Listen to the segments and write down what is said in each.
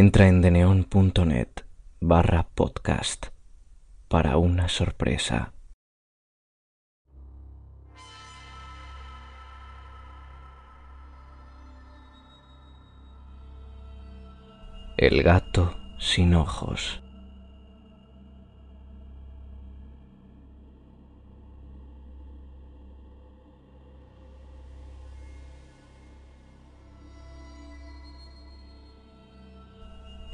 Entra en deneon.net barra podcast para una sorpresa. El gato sin ojos.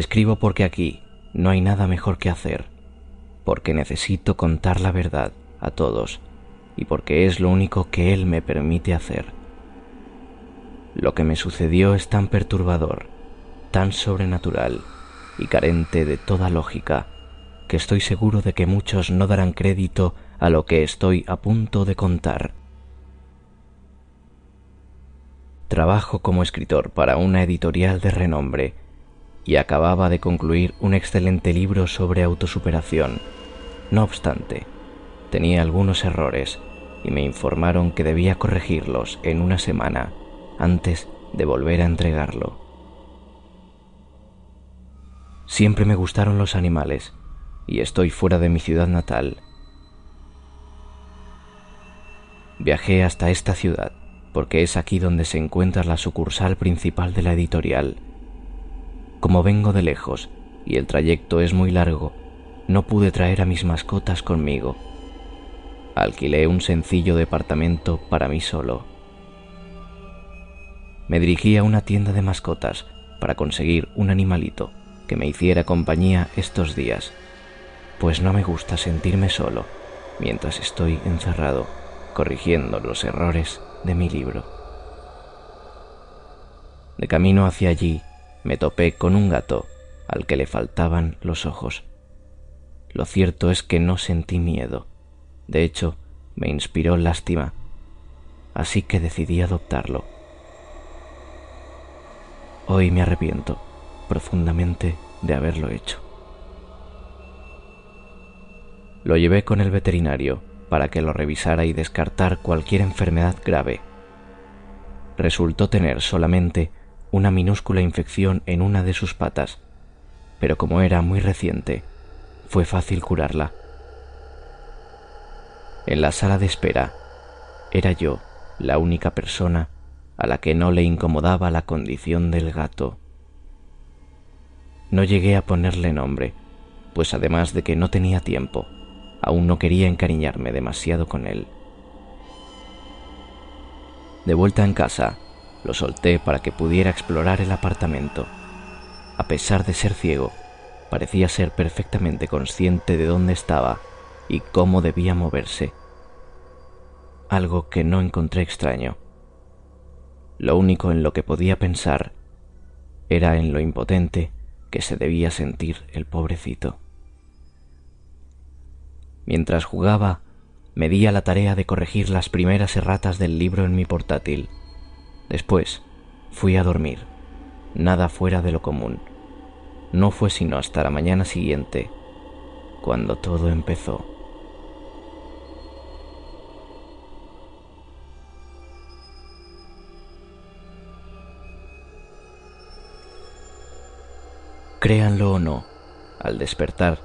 Escribo porque aquí no hay nada mejor que hacer, porque necesito contar la verdad a todos y porque es lo único que Él me permite hacer. Lo que me sucedió es tan perturbador, tan sobrenatural y carente de toda lógica, que estoy seguro de que muchos no darán crédito a lo que estoy a punto de contar. Trabajo como escritor para una editorial de renombre y acababa de concluir un excelente libro sobre autosuperación. No obstante, tenía algunos errores y me informaron que debía corregirlos en una semana antes de volver a entregarlo. Siempre me gustaron los animales y estoy fuera de mi ciudad natal. Viajé hasta esta ciudad porque es aquí donde se encuentra la sucursal principal de la editorial como vengo de lejos y el trayecto es muy largo, no pude traer a mis mascotas conmigo. Alquilé un sencillo departamento para mí solo. Me dirigí a una tienda de mascotas para conseguir un animalito que me hiciera compañía estos días, pues no me gusta sentirme solo mientras estoy encerrado corrigiendo los errores de mi libro. De camino hacia allí me topé con un gato al que le faltaban los ojos. Lo cierto es que no sentí miedo. De hecho, me inspiró lástima. Así que decidí adoptarlo. Hoy me arrepiento profundamente de haberlo hecho. Lo llevé con el veterinario para que lo revisara y descartar cualquier enfermedad grave. Resultó tener solamente una minúscula infección en una de sus patas, pero como era muy reciente, fue fácil curarla. En la sala de espera, era yo la única persona a la que no le incomodaba la condición del gato. No llegué a ponerle nombre, pues además de que no tenía tiempo, aún no quería encariñarme demasiado con él. De vuelta en casa, lo solté para que pudiera explorar el apartamento. A pesar de ser ciego, parecía ser perfectamente consciente de dónde estaba y cómo debía moverse. Algo que no encontré extraño. Lo único en lo que podía pensar era en lo impotente que se debía sentir el pobrecito. Mientras jugaba, me di a la tarea de corregir las primeras erratas del libro en mi portátil. Después fui a dormir, nada fuera de lo común. No fue sino hasta la mañana siguiente cuando todo empezó. Créanlo o no, al despertar,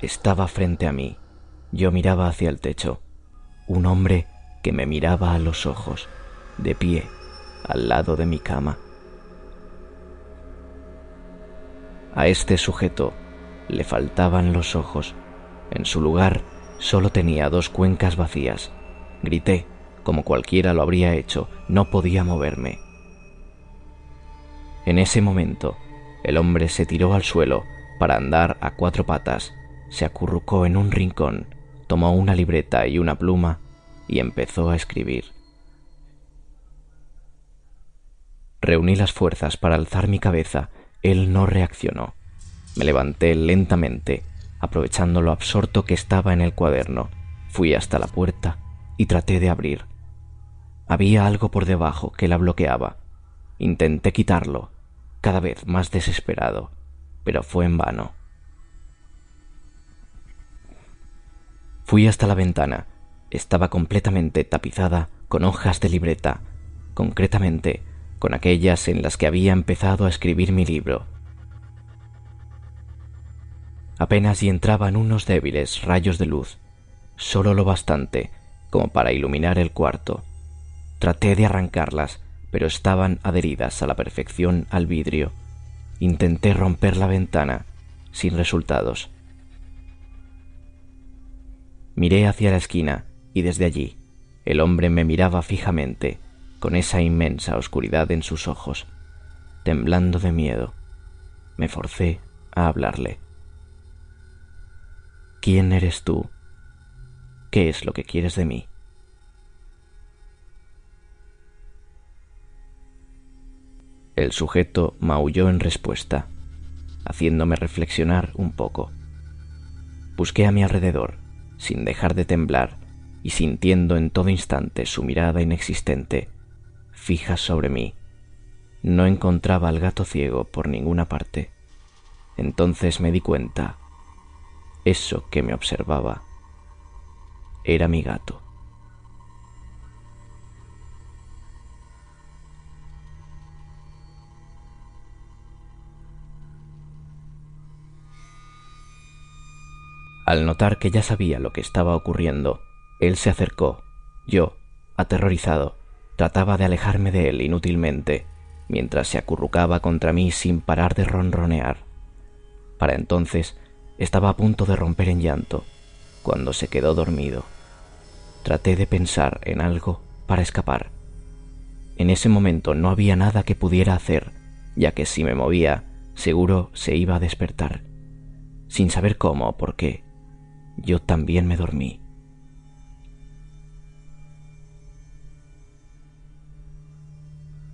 estaba frente a mí. Yo miraba hacia el techo. Un hombre que me miraba a los ojos, de pie, al lado de mi cama. A este sujeto le faltaban los ojos. En su lugar solo tenía dos cuencas vacías. Grité, como cualquiera lo habría hecho, no podía moverme. En ese momento, el hombre se tiró al suelo para andar a cuatro patas, se acurrucó en un rincón, tomó una libreta y una pluma y empezó a escribir. Reuní las fuerzas para alzar mi cabeza. Él no reaccionó. Me levanté lentamente, aprovechando lo absorto que estaba en el cuaderno. Fui hasta la puerta y traté de abrir. Había algo por debajo que la bloqueaba. Intenté quitarlo, cada vez más desesperado, pero fue en vano. Fui hasta la ventana. Estaba completamente tapizada con hojas de libreta, concretamente con aquellas en las que había empezado a escribir mi libro. Apenas y entraban unos débiles rayos de luz, solo lo bastante como para iluminar el cuarto. Traté de arrancarlas, pero estaban adheridas a la perfección al vidrio. Intenté romper la ventana, sin resultados. Miré hacia la esquina y desde allí el hombre me miraba fijamente, con esa inmensa oscuridad en sus ojos. Temblando de miedo, me forcé a hablarle. ¿Quién eres tú? ¿Qué es lo que quieres de mí? El sujeto maulló en respuesta, haciéndome reflexionar un poco. Busqué a mi alrededor, sin dejar de temblar y sintiendo en todo instante su mirada inexistente, fija sobre mí. No encontraba al gato ciego por ninguna parte. Entonces me di cuenta. Eso que me observaba era mi gato. Al notar que ya sabía lo que estaba ocurriendo, él se acercó. Yo, aterrorizado, trataba de alejarme de él inútilmente, mientras se acurrucaba contra mí sin parar de ronronear. Para entonces estaba a punto de romper en llanto, cuando se quedó dormido. Traté de pensar en algo para escapar. En ese momento no había nada que pudiera hacer, ya que si me movía, seguro se iba a despertar. Sin saber cómo o por qué, yo también me dormí.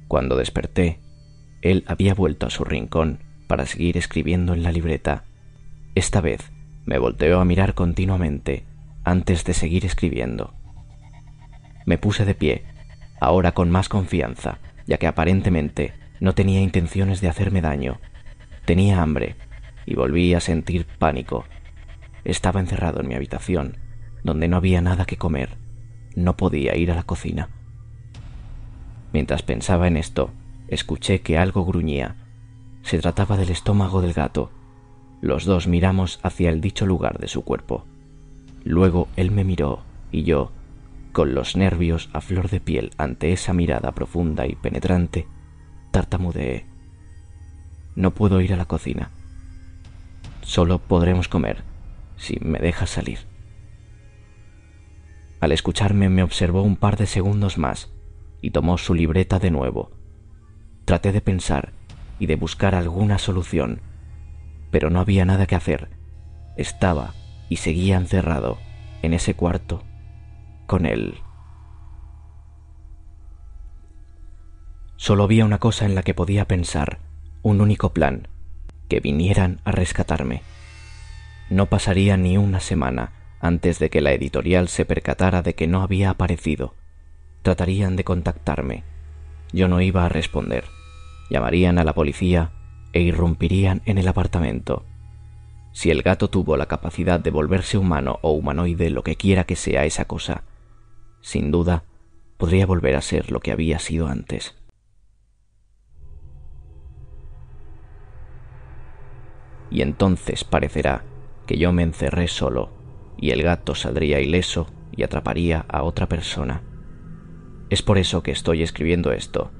Cuando desperté, él había vuelto a su rincón para seguir escribiendo en la libreta. Esta vez me volteó a mirar continuamente antes de seguir escribiendo. Me puse de pie, ahora con más confianza, ya que aparentemente no tenía intenciones de hacerme daño. Tenía hambre y volví a sentir pánico. Estaba encerrado en mi habitación, donde no había nada que comer. No podía ir a la cocina. Mientras pensaba en esto, escuché que algo gruñía. Se trataba del estómago del gato. Los dos miramos hacia el dicho lugar de su cuerpo. Luego él me miró y yo, con los nervios a flor de piel ante esa mirada profunda y penetrante, tartamudeé. No puedo ir a la cocina. Solo podremos comer si me dejas salir. Al escucharme me observó un par de segundos más y tomó su libreta de nuevo. Traté de pensar y de buscar alguna solución, pero no había nada que hacer. Estaba y seguía encerrado en ese cuarto con él. Solo había una cosa en la que podía pensar, un único plan, que vinieran a rescatarme. No pasaría ni una semana antes de que la editorial se percatara de que no había aparecido tratarían de contactarme. Yo no iba a responder. Llamarían a la policía e irrumpirían en el apartamento. Si el gato tuvo la capacidad de volverse humano o humanoide, lo que quiera que sea esa cosa, sin duda podría volver a ser lo que había sido antes. Y entonces parecerá que yo me encerré solo y el gato saldría ileso y atraparía a otra persona. Es por eso que estoy escribiendo esto,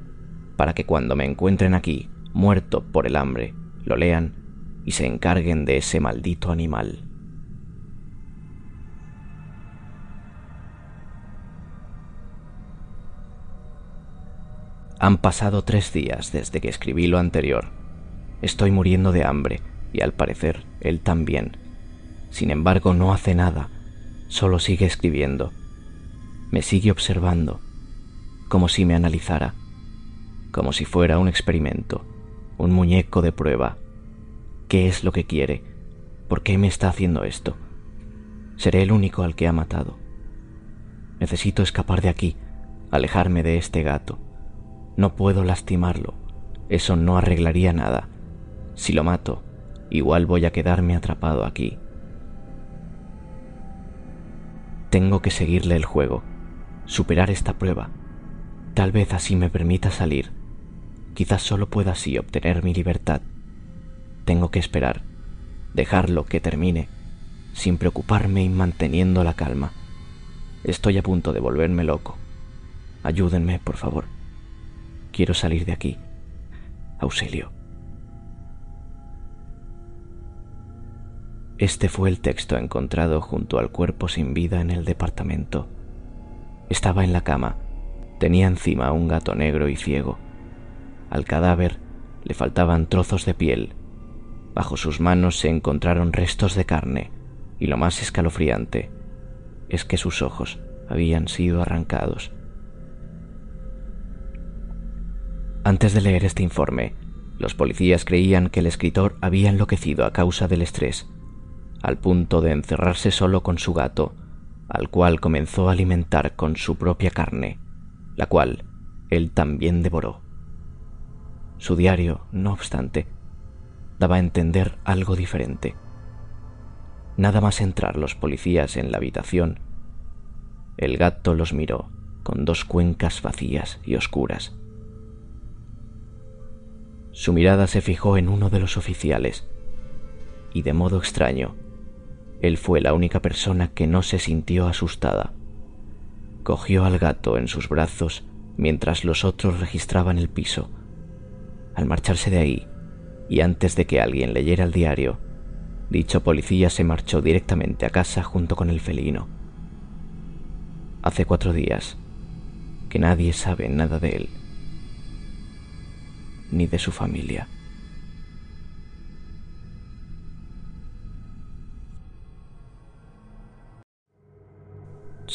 para que cuando me encuentren aquí, muerto por el hambre, lo lean y se encarguen de ese maldito animal. Han pasado tres días desde que escribí lo anterior. Estoy muriendo de hambre y al parecer él también. Sin embargo, no hace nada, solo sigue escribiendo. Me sigue observando como si me analizara, como si fuera un experimento, un muñeco de prueba. ¿Qué es lo que quiere? ¿Por qué me está haciendo esto? Seré el único al que ha matado. Necesito escapar de aquí, alejarme de este gato. No puedo lastimarlo. Eso no arreglaría nada. Si lo mato, igual voy a quedarme atrapado aquí. Tengo que seguirle el juego, superar esta prueba, Tal vez así me permita salir. Quizás solo pueda así obtener mi libertad. Tengo que esperar, dejarlo que termine, sin preocuparme y manteniendo la calma. Estoy a punto de volverme loco. Ayúdenme, por favor. Quiero salir de aquí. Auxilio. Este fue el texto encontrado junto al cuerpo sin vida en el departamento. Estaba en la cama. Tenía encima un gato negro y ciego. Al cadáver le faltaban trozos de piel. Bajo sus manos se encontraron restos de carne y lo más escalofriante es que sus ojos habían sido arrancados. Antes de leer este informe, los policías creían que el escritor había enloquecido a causa del estrés, al punto de encerrarse solo con su gato, al cual comenzó a alimentar con su propia carne, la cual él también devoró. Su diario, no obstante, daba a entender algo diferente. Nada más entrar los policías en la habitación, el gato los miró con dos cuencas vacías y oscuras. Su mirada se fijó en uno de los oficiales y de modo extraño, él fue la única persona que no se sintió asustada. Cogió al gato en sus brazos mientras los otros registraban el piso. Al marcharse de ahí, y antes de que alguien leyera el diario, dicho policía se marchó directamente a casa junto con el felino. Hace cuatro días que nadie sabe nada de él, ni de su familia.